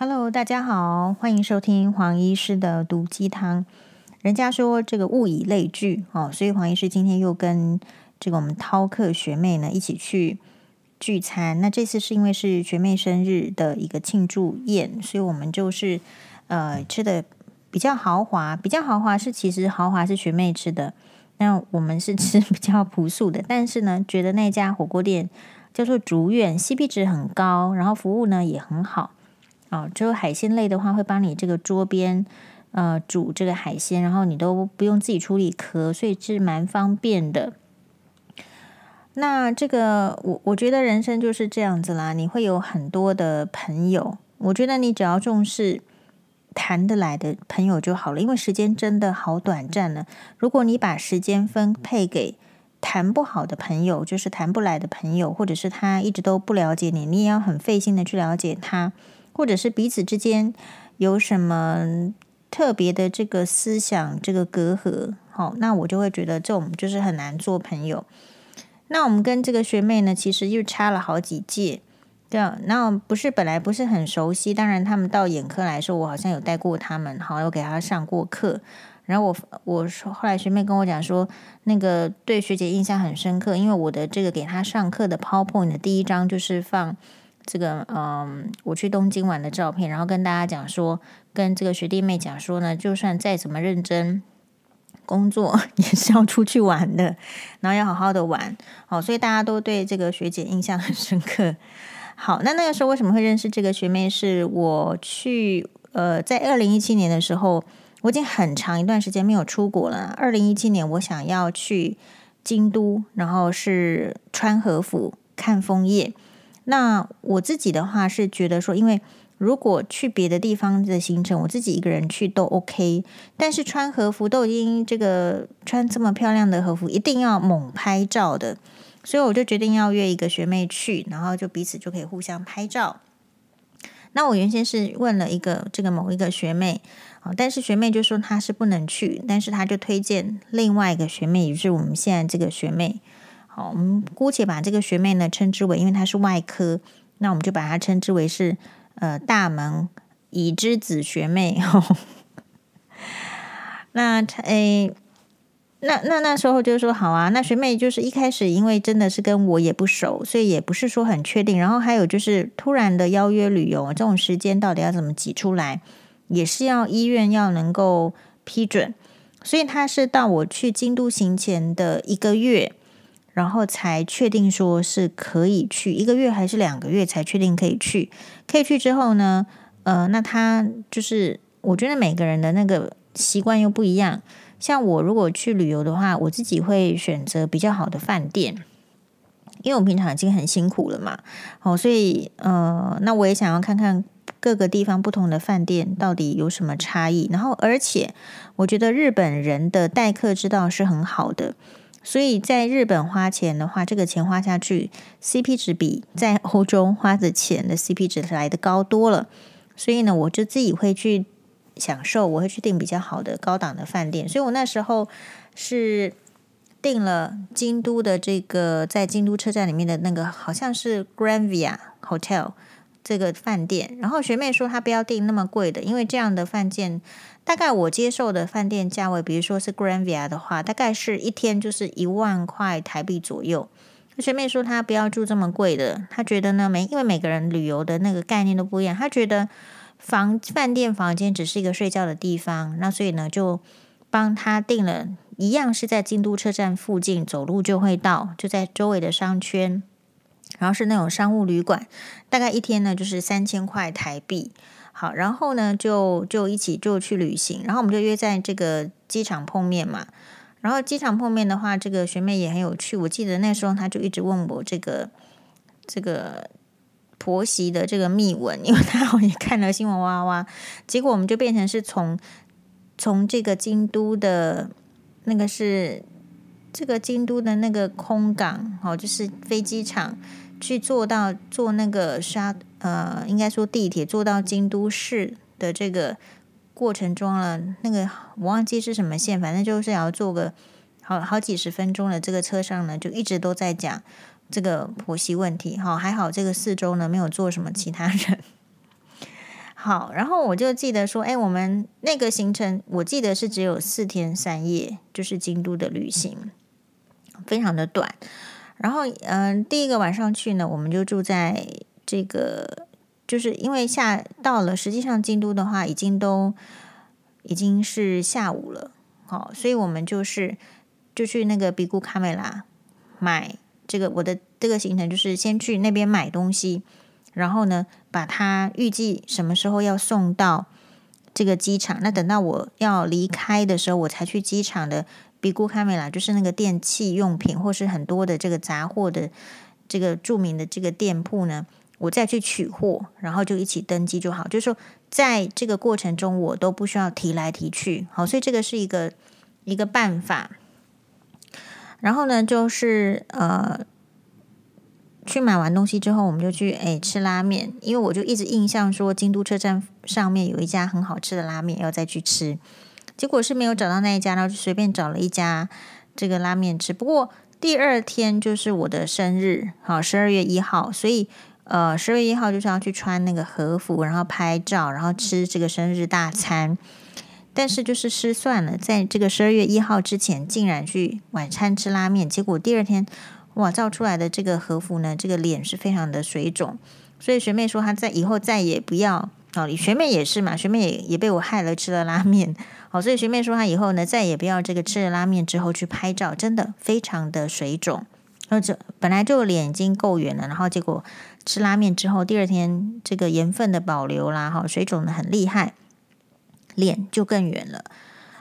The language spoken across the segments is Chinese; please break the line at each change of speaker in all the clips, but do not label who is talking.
Hello，大家好，欢迎收听黄医师的毒鸡汤。人家说这个物以类聚哦，所以黄医师今天又跟这个我们饕客学妹呢一起去聚餐。那这次是因为是学妹生日的一个庆祝宴，所以我们就是呃吃的比较豪华，比较豪华是其实豪华是学妹吃的，那我们是吃比较朴素的。但是呢，觉得那家火锅店叫做竹苑，CP 值很高，然后服务呢也很好。哦，只有海鲜类的话，会帮你这个桌边呃煮这个海鲜，然后你都不用自己处理壳，所以是蛮方便的。那这个我我觉得人生就是这样子啦，你会有很多的朋友，我觉得你只要重视谈得来的朋友就好了，因为时间真的好短暂了。如果你把时间分配给谈不好的朋友，就是谈不来的朋友，或者是他一直都不了解你，你也要很费心的去了解他。或者是彼此之间有什么特别的这个思想这个隔阂，好，那我就会觉得这种就是很难做朋友。那我们跟这个学妹呢，其实又差了好几届，对，那不是本来不是很熟悉。当然，他们到眼科来说，我好像有带过他们，好，有给他上过课。然后我我说，后来学妹跟我讲说，那个对学姐印象很深刻，因为我的这个给他上课的 PowerPoint 的第一章就是放。这个嗯，我去东京玩的照片，然后跟大家讲说，跟这个学弟妹讲说呢，就算再怎么认真工作，也是要出去玩的，然后要好好的玩。好，所以大家都对这个学姐印象很深刻。好，那那个时候为什么会认识这个学妹？是我去呃，在二零一七年的时候，我已经很长一段时间没有出国了。二零一七年，我想要去京都，然后是穿和服看枫叶。那我自己的话是觉得说，因为如果去别的地方的行程，我自己一个人去都 OK，但是穿和服都已经这个穿这么漂亮的和服，一定要猛拍照的，所以我就决定要约一个学妹去，然后就彼此就可以互相拍照。那我原先是问了一个这个某一个学妹，啊，但是学妹就说她是不能去，但是她就推荐另外一个学妹，也就是我们现在这个学妹。我们姑且把这个学妹呢称之为，因为她是外科，那我们就把她称之为是呃大门已知子学妹。那诶，那那那时候就说好啊，那学妹就是一开始因为真的是跟我也不熟，所以也不是说很确定。然后还有就是突然的邀约旅游，这种时间到底要怎么挤出来，也是要医院要能够批准。所以她是到我去京都行前的一个月。然后才确定说是可以去一个月还是两个月才确定可以去。可以去之后呢，呃，那他就是我觉得每个人的那个习惯又不一样。像我如果去旅游的话，我自己会选择比较好的饭店，因为我平常已经很辛苦了嘛。哦，所以呃，那我也想要看看各个地方不同的饭店到底有什么差异。然后，而且我觉得日本人的待客之道是很好的。所以在日本花钱的话，这个钱花下去，CP 值比在欧洲花的钱的 CP 值来的高多了。所以呢，我就自己会去享受，我会去订比较好的高档的饭店。所以我那时候是订了京都的这个，在京都车站里面的那个，好像是 Grand Via Hotel 这个饭店。然后学妹说她不要订那么贵的，因为这样的饭店。大概我接受的饭店价位，比如说是 Grand Via 的话，大概是一天就是一万块台币左右。学妹说她不要住这么贵的，她觉得呢，每因为每个人旅游的那个概念都不一样，她觉得房饭店房间只是一个睡觉的地方，那所以呢就帮她订了一样是在京都车站附近，走路就会到，就在周围的商圈，然后是那种商务旅馆，大概一天呢就是三千块台币。好，然后呢，就就一起就去旅行，然后我们就约在这个机场碰面嘛。然后机场碰面的话，这个学妹也很有趣。我记得那时候她就一直问我这个这个婆媳的这个秘闻，因为她好也看了新闻哇哇。结果我们就变成是从从这个京都的那个是这个京都的那个空港，哦，就是飞机场。去坐到坐那个沙呃，应该说地铁坐到京都市的这个过程中了，那个我忘记是什么线，反正就是要坐个好好几十分钟的这个车上呢，就一直都在讲这个婆媳问题。好，还好这个四周呢没有坐什么其他人。好，然后我就记得说，哎，我们那个行程，我记得是只有四天三夜，就是京都的旅行，非常的短。然后，嗯，第一个晚上去呢，我们就住在这个，就是因为下到了，实际上京都的话，已经都已经是下午了，好，所以我们就是就去那个比固卡梅拉买这个，我的这个行程就是先去那边买东西，然后呢，把它预计什么时候要送到这个机场，那等到我要离开的时候，我才去机场的。比固卡梅拉就是那个电器用品，或是很多的这个杂货的这个著名的这个店铺呢，我再去取货，然后就一起登机就好。就是说，在这个过程中，我都不需要提来提去。好，所以这个是一个一个办法。然后呢，就是呃，去买完东西之后，我们就去诶吃拉面，因为我就一直印象说，京都车站上面有一家很好吃的拉面，要再去吃。结果是没有找到那一家，然后就随便找了一家这个拉面吃。不过第二天就是我的生日，好，十二月一号，所以呃，十二月一号就是要去穿那个和服，然后拍照，然后吃这个生日大餐。但是就是失算了，在这个十二月一号之前，竟然去晚餐吃拉面。结果第二天哇，照出来的这个和服呢，这个脸是非常的水肿。所以学妹说她在以后再也不要。哦，学妹也是嘛，学妹也也被我害了，吃了拉面。好，所以学妹说她以后呢，再也不要这个吃了拉面之后去拍照，真的非常的水肿。那这本来就脸已经够圆了，然后结果吃拉面之后，第二天这个盐分的保留啦，哈，水肿的很厉害，脸就更圆了。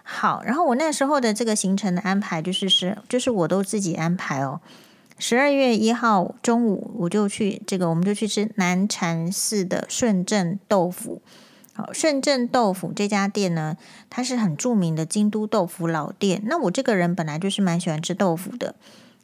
好，然后我那时候的这个行程的安排就是是，就是我都自己安排哦。十二月一号中午，我就去这个，我们就去吃南禅寺的顺正豆腐。好，顺正豆腐这家店呢，它是很著名的京都豆腐老店。那我这个人本来就是蛮喜欢吃豆腐的。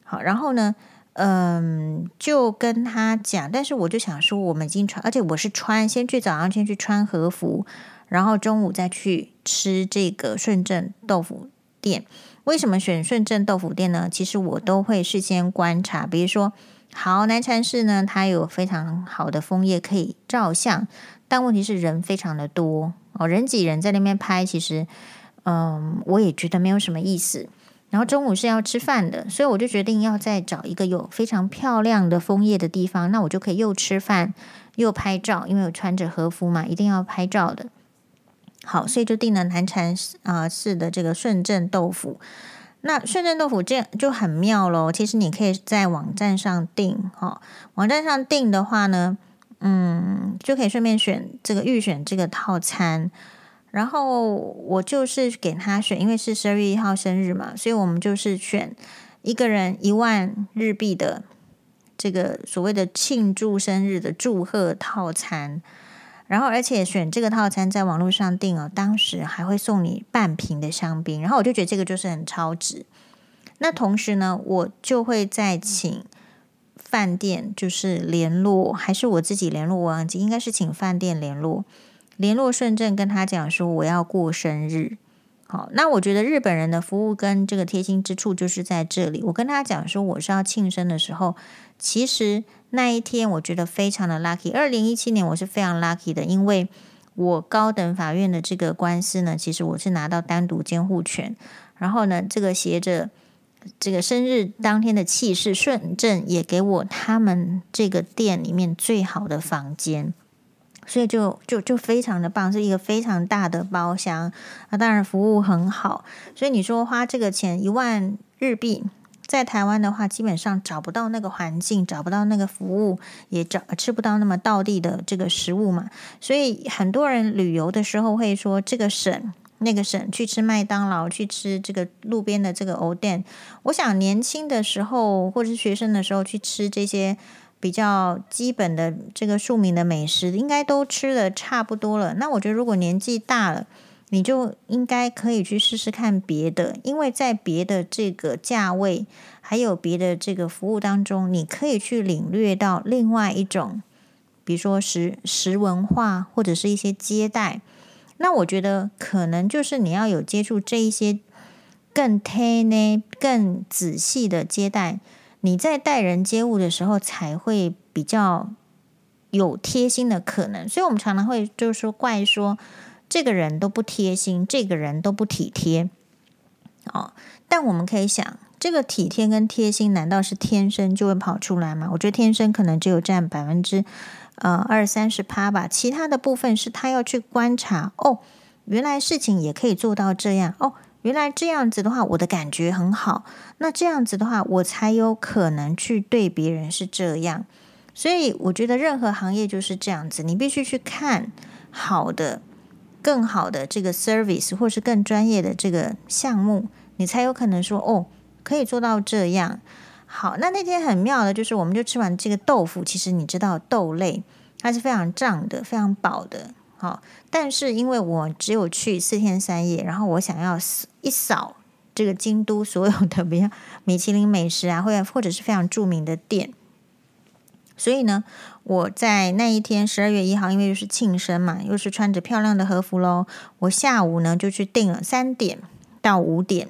好，然后呢，嗯，就跟他讲，但是我就想说，我们已经穿，而且我是穿，先去早上先去穿和服，然后中午再去吃这个顺正豆腐店。为什么选顺正豆腐店呢？其实我都会事先观察，比如说，好南禅寺呢，它有非常好的枫叶可以照相，但问题是人非常的多哦，人挤人在那边拍，其实，嗯，我也觉得没有什么意思。然后中午是要吃饭的，所以我就决定要再找一个有非常漂亮的枫叶的地方，那我就可以又吃饭又拍照，因为我穿着和服嘛，一定要拍照的。好，所以就订了南禅啊寺的这个顺正豆腐。那顺正豆腐这样就很妙喽。其实你可以在网站上订，哈、网站上订的话呢，嗯，就可以顺便选这个预选这个套餐。然后我就是给他选，因为是十二月一号生日嘛，所以我们就是选一个人一万日币的这个所谓的庆祝生日的祝贺套餐。然后，而且选这个套餐在网络上订哦，当时还会送你半瓶的香槟。然后我就觉得这个就是很超值。那同时呢，我就会再请饭店就是联络，还是我自己联络？我忘记应该是请饭店联络，联络顺正跟他讲说我要过生日。好，那我觉得日本人的服务跟这个贴心之处就是在这里。我跟他讲说我是要庆生的时候，其实。那一天我觉得非常的 lucky。二零一七年我是非常 lucky 的，因为我高等法院的这个官司呢，其实我是拿到单独监护权。然后呢，这个携着这个生日当天的气势，顺正也给我他们这个店里面最好的房间，所以就就就非常的棒，是一个非常大的包厢啊，当然服务很好。所以你说花这个钱一万日币。在台湾的话，基本上找不到那个环境，找不到那个服务，也找吃不到那么道地的这个食物嘛。所以很多人旅游的时候会说，这个省那个省去吃麦当劳，去吃这个路边的这个藕店。我想年轻的时候或者是学生的时候去吃这些比较基本的这个庶民的美食，应该都吃的差不多了。那我觉得如果年纪大了，你就应该可以去试试看别的，因为在别的这个价位，还有别的这个服务当中，你可以去领略到另外一种，比如说食食文化或者是一些接待。那我觉得可能就是你要有接触这一些更贴呢、更仔细的接待，你在待人接物的时候才会比较有贴心的可能，所以我们常常会就是说怪说这个人都不贴心，这个人都不体贴。哦，但我们可以想，这个体贴跟贴心难道是天生就会跑出来吗？我觉得天生可能只有占百分之呃二三十趴吧，其他的部分是他要去观察哦，原来事情也可以做到这样哦。原来这样子的话，我的感觉很好。那这样子的话，我才有可能去对别人是这样。所以我觉得任何行业就是这样子，你必须去看好的、更好的这个 service，或是更专业的这个项目，你才有可能说哦，可以做到这样。好，那那天很妙的就是，我们就吃完这个豆腐，其实你知道豆类它是非常胀的、非常饱的。好，但是因为我只有去四天三夜，然后我想要一扫这个京都所有的比较米其林美食啊，或者或者是非常著名的店，所以呢，我在那一天十二月一号，因为又是庆生嘛，又是穿着漂亮的和服喽，我下午呢就去订了三点到五点，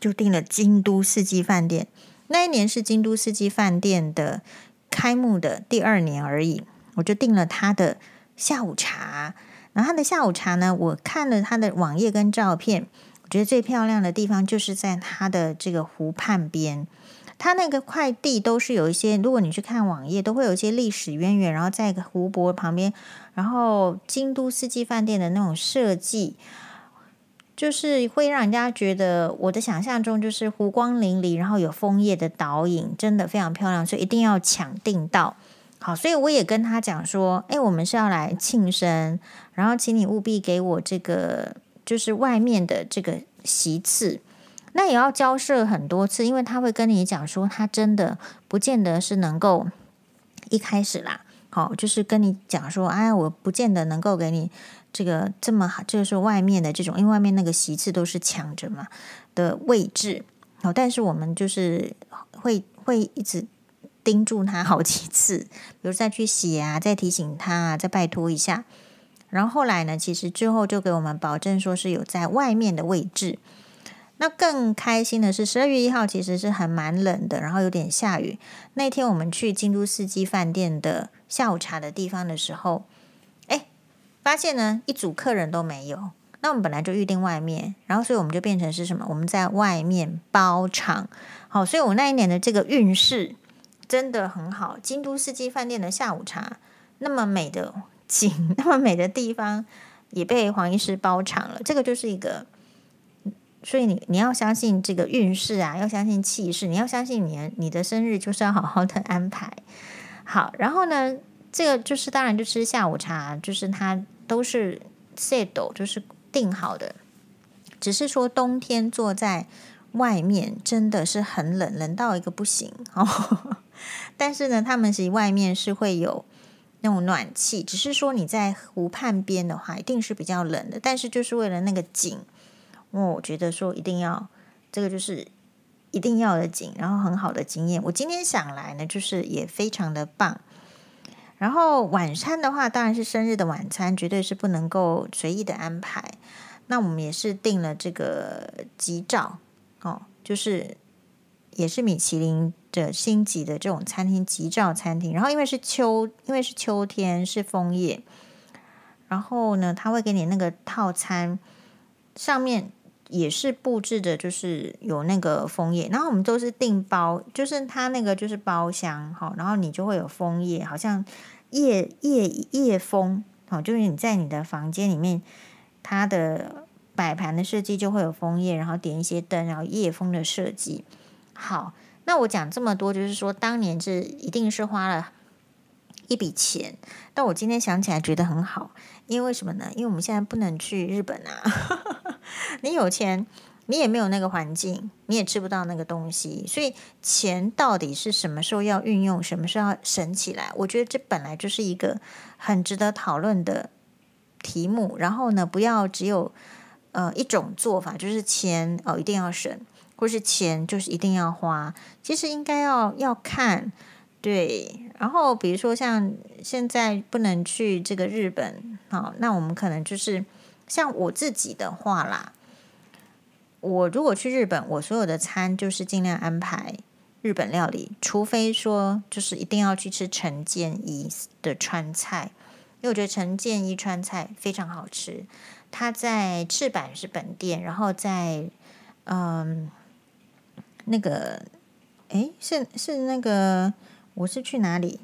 就订了京都四季饭店。那一年是京都四季饭店的开幕的第二年而已，我就订了他的。下午茶，然后它的下午茶呢，我看了它的网页跟照片，我觉得最漂亮的地方就是在它的这个湖畔边，它那个块地都是有一些，如果你去看网页，都会有一些历史渊源，然后在一个湖泊旁边，然后京都四季饭店的那种设计，就是会让人家觉得我的想象中就是湖光粼粼，然后有枫叶的倒影，真的非常漂亮，所以一定要抢订到。好，所以我也跟他讲说，哎，我们是要来庆生，然后请你务必给我这个，就是外面的这个席次，那也要交涉很多次，因为他会跟你讲说，他真的不见得是能够一开始啦，好，就是跟你讲说，哎，我不见得能够给你这个这么好，就是外面的这种，因为外面那个席次都是抢着嘛的位置，好，但是我们就是会会一直。盯住他好几次，比如再去写啊，再提醒他啊，再拜托一下。然后后来呢，其实最后就给我们保证说是有在外面的位置。那更开心的是，十二月一号其实是还蛮冷的，然后有点下雨。那天我们去京都四季饭店的下午茶的地方的时候，哎，发现呢一组客人都没有。那我们本来就预定外面，然后所以我们就变成是什么？我们在外面包场。好，所以我那一年的这个运势。真的很好，京都四季饭店的下午茶，那么美的 景，那么美的地方，也被黄医师包场了。这个就是一个，所以你你要相信这个运势啊，要相信气势，你要相信你你的生日就是要好好的安排好。然后呢，这个就是当然就吃下午茶，就是它都是 set 就是定好的，只是说冬天坐在外面真的是很冷，冷到一个不行哦。但是呢，他们其实外面是会有那种暖气，只是说你在湖畔边的话，一定是比较冷的。但是就是为了那个景，我觉得说一定要这个就是一定要的景，然后很好的经验。我今天想来呢，就是也非常的棒。然后晚餐的话，当然是生日的晚餐，绝对是不能够随意的安排。那我们也是订了这个吉兆哦，就是也是米其林。的星级的这种餐厅，吉兆餐厅。然后因为是秋，因为是秋天，是枫叶。然后呢，他会给你那个套餐，上面也是布置的，就是有那个枫叶。然后我们都是订包，就是他那个就是包厢，好，然后你就会有枫叶，好像夜夜夜枫，好，就是你在你的房间里面，它的摆盘的设计就会有枫叶，然后点一些灯，然后夜风的设计，好。那我讲这么多，就是说当年是一定是花了一笔钱，但我今天想起来觉得很好，因为什么呢？因为我们现在不能去日本啊，你有钱，你也没有那个环境，你也吃不到那个东西，所以钱到底是什么时候要运用，什么时候要省起来？我觉得这本来就是一个很值得讨论的题目。然后呢，不要只有呃一种做法，就是钱哦一定要省。或是钱就是一定要花，其实应该要要看，对。然后比如说像现在不能去这个日本，好，那我们可能就是像我自己的话啦，我如果去日本，我所有的餐就是尽量安排日本料理，除非说就是一定要去吃陈建一的川菜，因为我觉得陈建一川菜非常好吃。他在赤坂是本店，然后在嗯那个诶是是那个我是去哪里？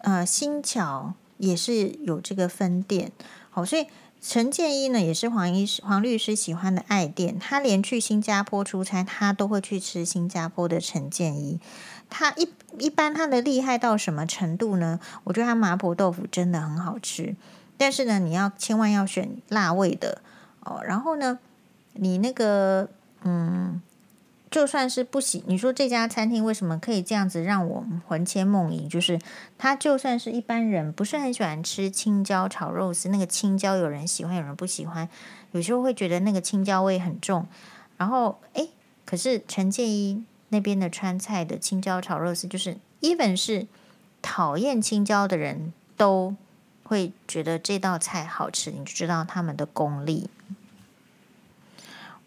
呃，新桥也是有这个分店，好，所以。陈建一呢，也是黄医师、黄律师喜欢的爱店。他连去新加坡出差，他都会去吃新加坡的陈建一。他一一般他的厉害到什么程度呢？我觉得他麻婆豆腐真的很好吃，但是呢，你要千万要选辣味的哦。然后呢，你那个嗯。就算是不喜，你说这家餐厅为什么可以这样子让我魂牵梦萦？就是他就算是一般人不是很喜欢吃青椒炒肉丝，那个青椒有人喜欢，有人不喜欢，有时候会觉得那个青椒味很重。然后诶，可是陈建一那边的川菜的青椒炒肉丝，就是 even 是讨厌青椒的人都会觉得这道菜好吃，你就知道他们的功力。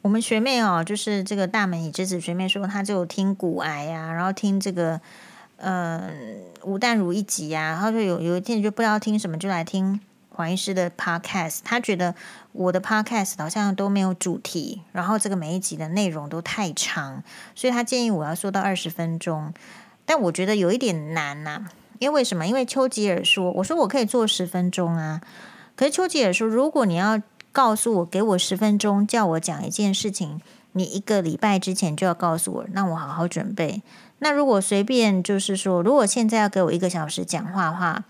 我们学妹哦，就是这个大门已之子学妹说，她就听股癌呀，然后听这个呃吴淡如一集呀，然后就有有一天就不知道听什么，就来听黄医师的 podcast。她觉得我的 podcast 好像都没有主题，然后这个每一集的内容都太长，所以她建议我要说到二十分钟。但我觉得有一点难呐、因为为什么？因为丘吉尔说，我说我可以做十分钟啊，可是丘吉尔说，如果你要。告诉我，给我十分钟，叫我讲一件事情。你一个礼拜之前就要告诉我，让我好好准备。那如果随便就是说，如果现在要给我一个小时讲话的话，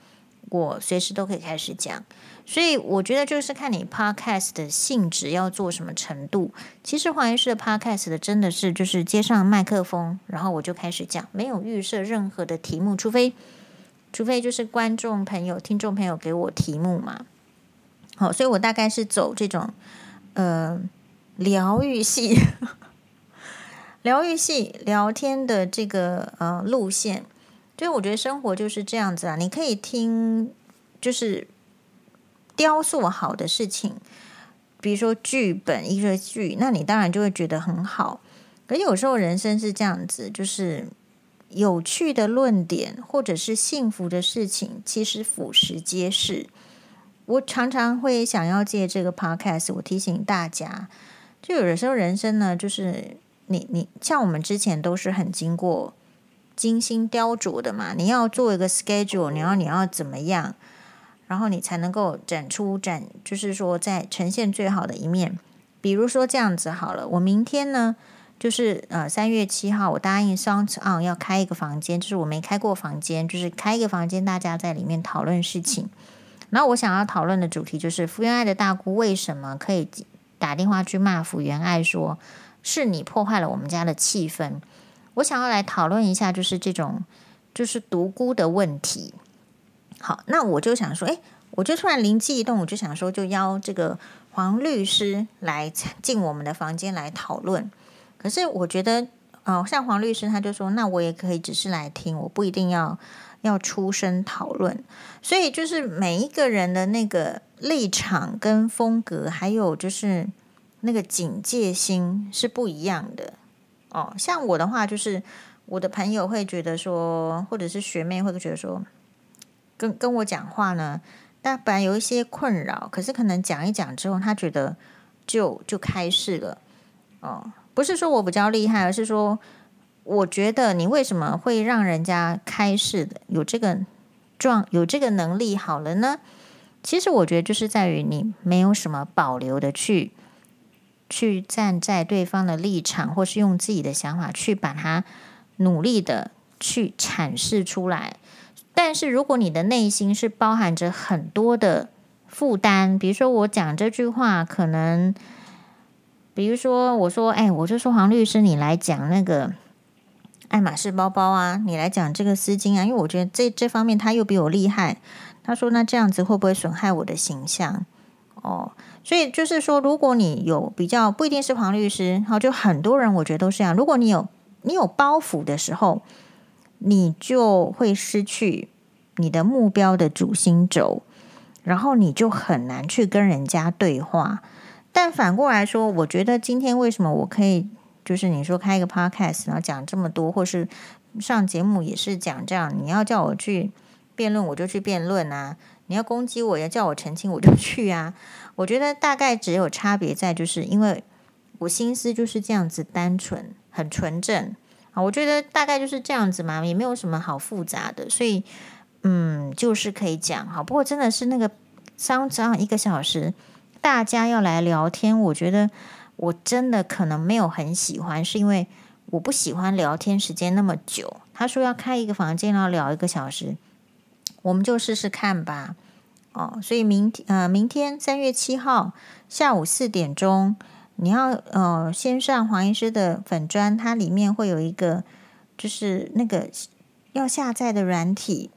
我随时都可以开始讲。所以我觉得就是看你 podcast 的性质要做什么程度。其实黄医师的 podcast 的真的是就是接上麦克风，然后我就开始讲，没有预设任何的题目，除非除非就是观众朋友、听众朋友给我题目嘛。好，所以我大概是走这种，呃，疗愈系、疗愈系聊天的这个呃路线。就我觉得生活就是这样子啊，你可以听，就是雕塑好的事情，比如说剧本一个剧，那你当然就会觉得很好。可是有时候人生是这样子，就是有趣的论点或者是幸福的事情，其实俯拾皆是。我常常会想要借这个 podcast，我提醒大家，就有的时候人生呢，就是你你像我们之前都是很经过精心雕琢的嘛，你要做一个 schedule，你要你要怎么样，然后你才能够展出展，就是说在呈现最好的一面。比如说这样子好了，我明天呢，就是呃三月七号，我答应 SoundOn 要开一个房间，就是我没开过房间，就是开一个房间，大家在里面讨论事情。然后我想要讨论的主题就是福原爱的大姑为什么可以打电话去骂福原爱，说是你破坏了我们家的气氛。我想要来讨论一下，就是这种就是独孤的问题。好，那我就想说，哎，我就突然灵机一动，我就想说，就邀这个黄律师来进我们的房间来讨论。可是我觉得，哦，像黄律师他就说，那我也可以只是来听，我不一定要。要出声讨论，所以就是每一个人的那个立场跟风格，还有就是那个警戒心是不一样的哦。像我的话，就是我的朋友会觉得说，或者是学妹会觉得说，跟跟我讲话呢，但本来有一些困扰，可是可能讲一讲之后，他觉得就就开始了哦。不是说我比较厉害，而是说。我觉得你为什么会让人家开释的有这个状有这个能力好了呢？其实我觉得就是在于你没有什么保留的去去站在对方的立场，或是用自己的想法去把它努力的去阐释出来。但是如果你的内心是包含着很多的负担，比如说我讲这句话，可能比如说我说，哎，我就说黄律师，你来讲那个。爱马仕包包啊，你来讲这个丝巾啊，因为我觉得这这方面他又比我厉害。他说：“那这样子会不会损害我的形象？”哦，所以就是说，如果你有比较，不一定是黄律师，好，就很多人我觉得都是这样。如果你有你有包袱的时候，你就会失去你的目标的主心轴，然后你就很难去跟人家对话。但反过来说，我觉得今天为什么我可以就是你说开一个 podcast，然后讲这么多，或是上节目也是讲这样。你要叫我去辩论，我就去辩论啊；你要攻击我，要叫我澄清，我就去啊。我觉得大概只有差别在，就是因为我心思就是这样子单纯、很纯正啊。我觉得大概就是这样子嘛，也没有什么好复杂的，所以嗯，就是可以讲哈。不过真的是那个三张一个小时，大家要来聊天，我觉得。我真的可能没有很喜欢，是因为我不喜欢聊天时间那么久。他说要开一个房间，要聊一个小时，我们就试试看吧。哦，所以明天呃，明天三月七号下午四点钟，你要呃先上黄医师的粉专，它里面会有一个就是那个要下载的软体，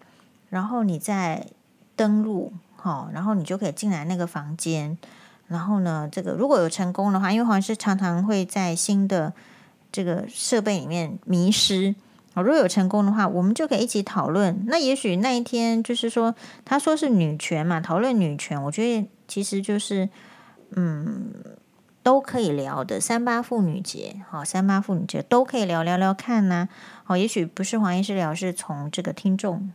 然后你再登录，好、哦，然后你就可以进来那个房间。然后呢，这个如果有成功的话，因为黄医师常常会在新的这个设备里面迷失。如果有成功的话，我们就可以一起讨论。那也许那一天就是说，他说是女权嘛，讨论女权，我觉得其实就是嗯，都可以聊的。三八妇女节，好，三八妇女节都可以聊聊聊看呐、啊。好，也许不是黄医师聊，是从这个听众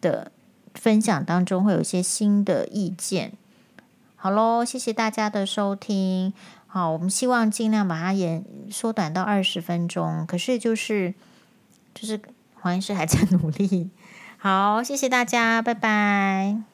的分享当中会有一些新的意见。好喽，谢谢大家的收听。好，我们希望尽量把它延缩短到二十分钟。可是就是就是黄医师还在努力。好，谢谢大家，拜拜。